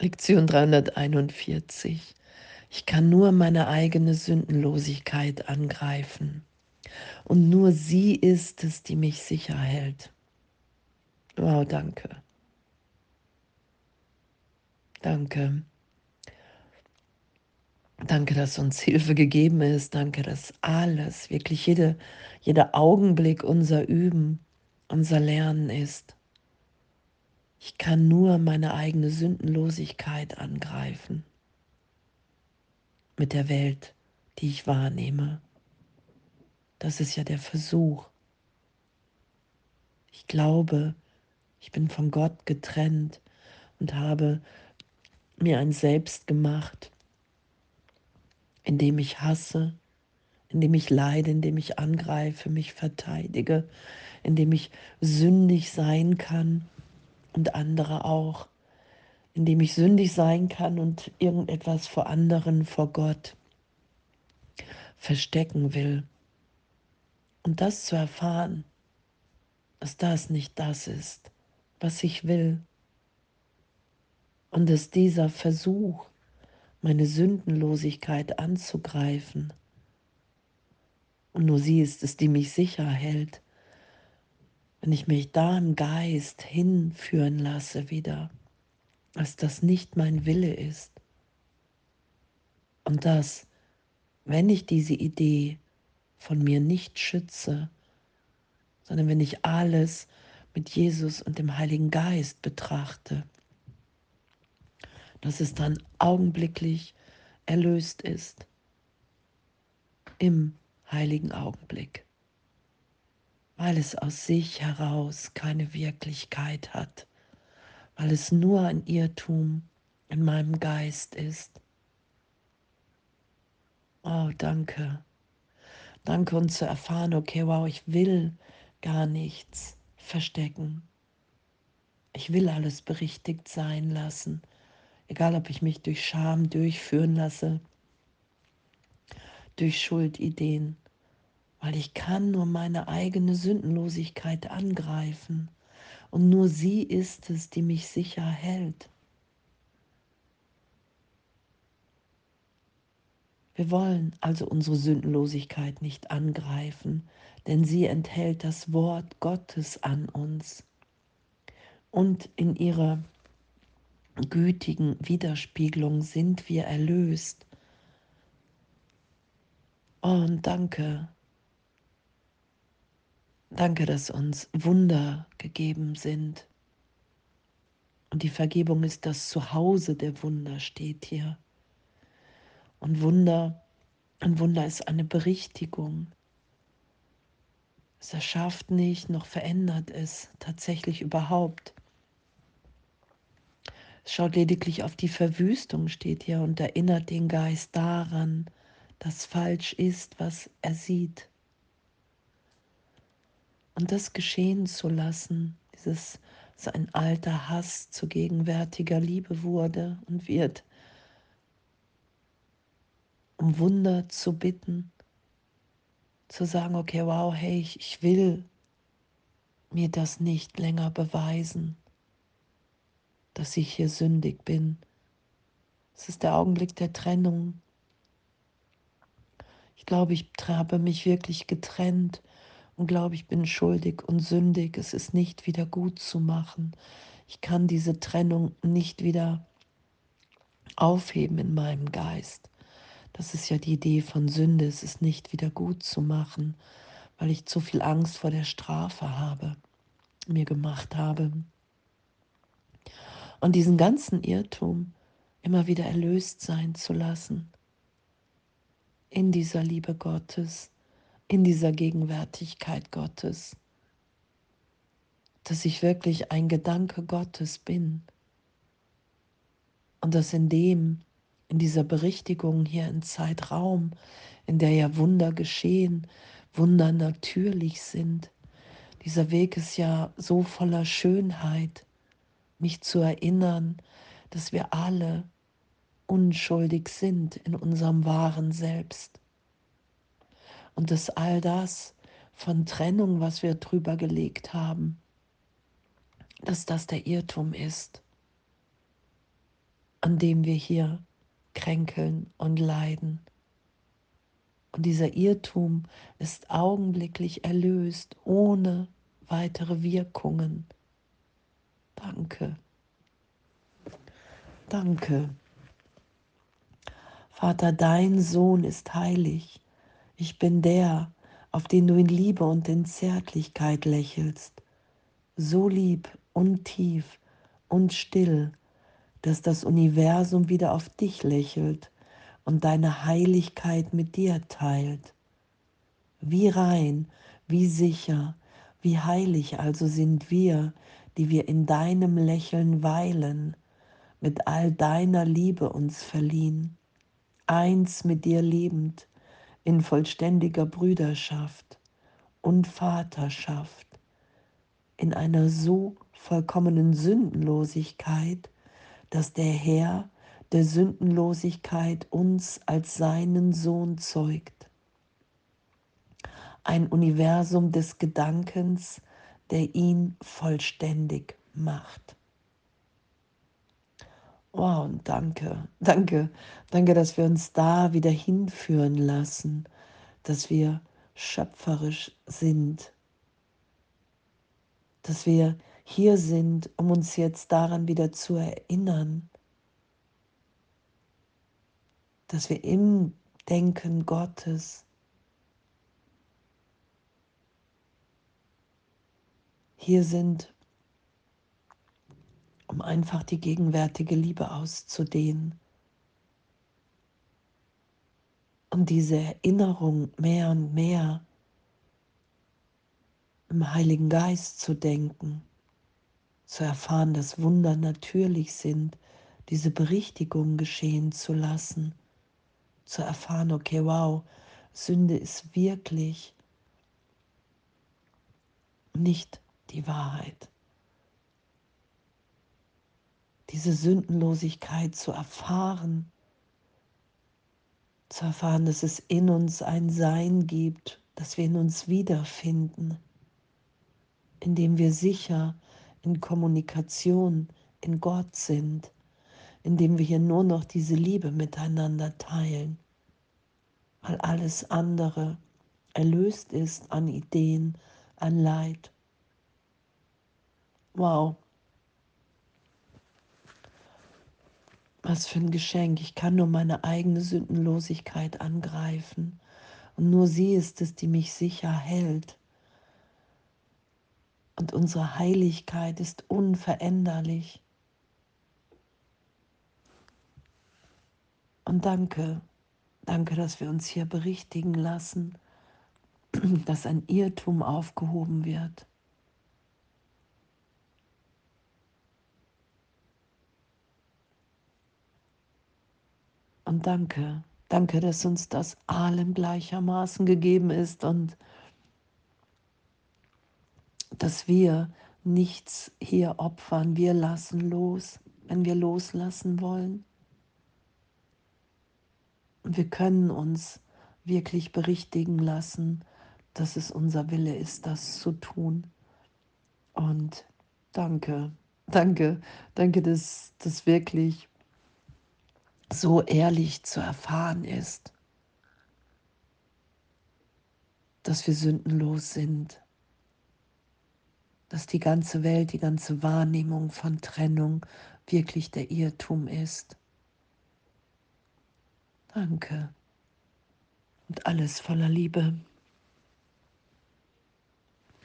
Lektion 341. Ich kann nur meine eigene Sündenlosigkeit angreifen. Und nur sie ist es, die mich sicher hält. Wow, danke. Danke. Danke, dass uns Hilfe gegeben ist. Danke, dass alles, wirklich jede, jeder Augenblick unser Üben, unser Lernen ist. Ich kann nur meine eigene Sündenlosigkeit angreifen mit der Welt, die ich wahrnehme. Das ist ja der Versuch. Ich glaube, ich bin von Gott getrennt und habe mir ein Selbst gemacht, in dem ich hasse, in dem ich leide, in dem ich angreife, mich verteidige, in dem ich sündig sein kann und andere auch, indem ich sündig sein kann und irgendetwas vor anderen, vor Gott verstecken will. Und das zu erfahren, dass das nicht das ist, was ich will. Und dass dieser Versuch, meine Sündenlosigkeit anzugreifen, und nur sie ist es, die mich sicher hält, wenn ich mich da im Geist hinführen lasse wieder, dass das nicht mein Wille ist. Und dass, wenn ich diese Idee von mir nicht schütze, sondern wenn ich alles mit Jesus und dem Heiligen Geist betrachte, dass es dann augenblicklich erlöst ist, im heiligen Augenblick weil es aus sich heraus keine Wirklichkeit hat, weil es nur ein Irrtum in meinem Geist ist. Oh, danke. Danke und zu erfahren, okay, wow, ich will gar nichts verstecken. Ich will alles berichtigt sein lassen, egal ob ich mich durch Scham durchführen lasse, durch Schuldideen weil ich kann nur meine eigene Sündenlosigkeit angreifen und nur sie ist es, die mich sicher hält. Wir wollen also unsere Sündenlosigkeit nicht angreifen, denn sie enthält das Wort Gottes an uns. Und in ihrer gütigen Widerspiegelung sind wir erlöst. und danke, Danke, dass uns Wunder gegeben sind. Und die Vergebung ist das Zuhause der Wunder, steht hier. Und Wunder, ein Wunder ist eine Berichtigung. Es erschafft nicht, noch verändert es tatsächlich überhaupt. Es schaut lediglich auf die Verwüstung, steht hier, und erinnert den Geist daran, dass falsch ist, was er sieht und das geschehen zu lassen, dieses sein alter Hass zu gegenwärtiger Liebe wurde und wird, um Wunder zu bitten, zu sagen, okay, wow, hey, ich, ich will mir das nicht länger beweisen, dass ich hier sündig bin. Es ist der Augenblick der Trennung. Ich glaube, ich habe mich wirklich getrennt und glaube, ich bin schuldig und sündig. Es ist nicht wieder gut zu machen. Ich kann diese Trennung nicht wieder aufheben in meinem Geist. Das ist ja die Idee von Sünde. Es ist nicht wieder gut zu machen, weil ich zu viel Angst vor der Strafe habe, mir gemacht habe. Und diesen ganzen Irrtum immer wieder erlöst sein zu lassen in dieser Liebe Gottes, in dieser Gegenwärtigkeit Gottes, dass ich wirklich ein Gedanke Gottes bin. Und dass in dem, in dieser Berichtigung hier in Zeitraum, in der ja Wunder geschehen, Wunder natürlich sind, dieser Weg ist ja so voller Schönheit, mich zu erinnern, dass wir alle unschuldig sind in unserem wahren Selbst und dass all das von Trennung, was wir drüber gelegt haben, dass das der Irrtum ist. an dem wir hier kränkeln und leiden. Und dieser Irrtum ist augenblicklich erlöst, ohne weitere Wirkungen. Danke. Danke. Vater, dein Sohn ist heilig. Ich bin der, auf den du in Liebe und in Zärtlichkeit lächelst. So lieb und tief und still, dass das Universum wieder auf dich lächelt und deine Heiligkeit mit dir teilt. Wie rein, wie sicher, wie heilig also sind wir, die wir in deinem Lächeln weilen, mit all deiner Liebe uns verliehen, eins mit dir liebend, in vollständiger Brüderschaft und Vaterschaft, in einer so vollkommenen Sündenlosigkeit, dass der Herr der Sündenlosigkeit uns als seinen Sohn zeugt. Ein Universum des Gedankens, der ihn vollständig macht. Wow, und danke, danke, danke, dass wir uns da wieder hinführen lassen, dass wir schöpferisch sind, dass wir hier sind, um uns jetzt daran wieder zu erinnern, dass wir im Denken Gottes hier sind, um einfach die gegenwärtige Liebe auszudehnen und diese Erinnerung mehr und mehr im Heiligen Geist zu denken, zu erfahren, dass Wunder natürlich sind, diese Berichtigung geschehen zu lassen zu erfahren, okay, wow, Sünde ist wirklich nicht die Wahrheit. Diese Sündenlosigkeit zu erfahren, zu erfahren, dass es in uns ein Sein gibt, dass wir in uns wiederfinden, indem wir sicher in Kommunikation in Gott sind indem wir hier nur noch diese Liebe miteinander teilen, weil alles andere erlöst ist an Ideen, an Leid. Wow. Was für ein Geschenk. Ich kann nur meine eigene Sündenlosigkeit angreifen. Und nur sie ist es, die mich sicher hält. Und unsere Heiligkeit ist unveränderlich. Und danke, danke, dass wir uns hier berichtigen lassen, dass ein Irrtum aufgehoben wird. Danke, danke, dass uns das allem gleichermaßen gegeben ist und dass wir nichts hier opfern. Wir lassen los, wenn wir loslassen wollen. Wir können uns wirklich berichtigen lassen, dass es unser Wille ist, das zu tun. Und danke, danke, danke, dass das wirklich so ehrlich zu erfahren ist, dass wir sündenlos sind, dass die ganze Welt, die ganze Wahrnehmung von Trennung wirklich der Irrtum ist. Danke. Und alles voller Liebe.